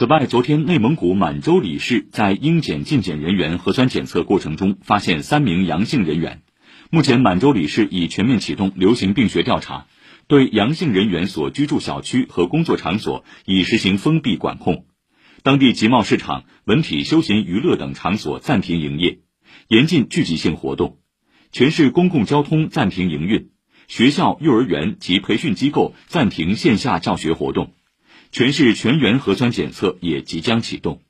此外，昨天内蒙古满洲里市在应检尽检人员核酸检测过程中发现三名阳性人员。目前，满洲里市已全面启动流行病学调查，对阳性人员所居住小区和工作场所已实行封闭管控。当地集贸市场、文体休闲娱乐等场所暂停营业，严禁聚集性活动。全市公共交通暂停营运，学校、幼儿园及培训机构暂停线下教学活动。全市全员核酸检测也即将启动。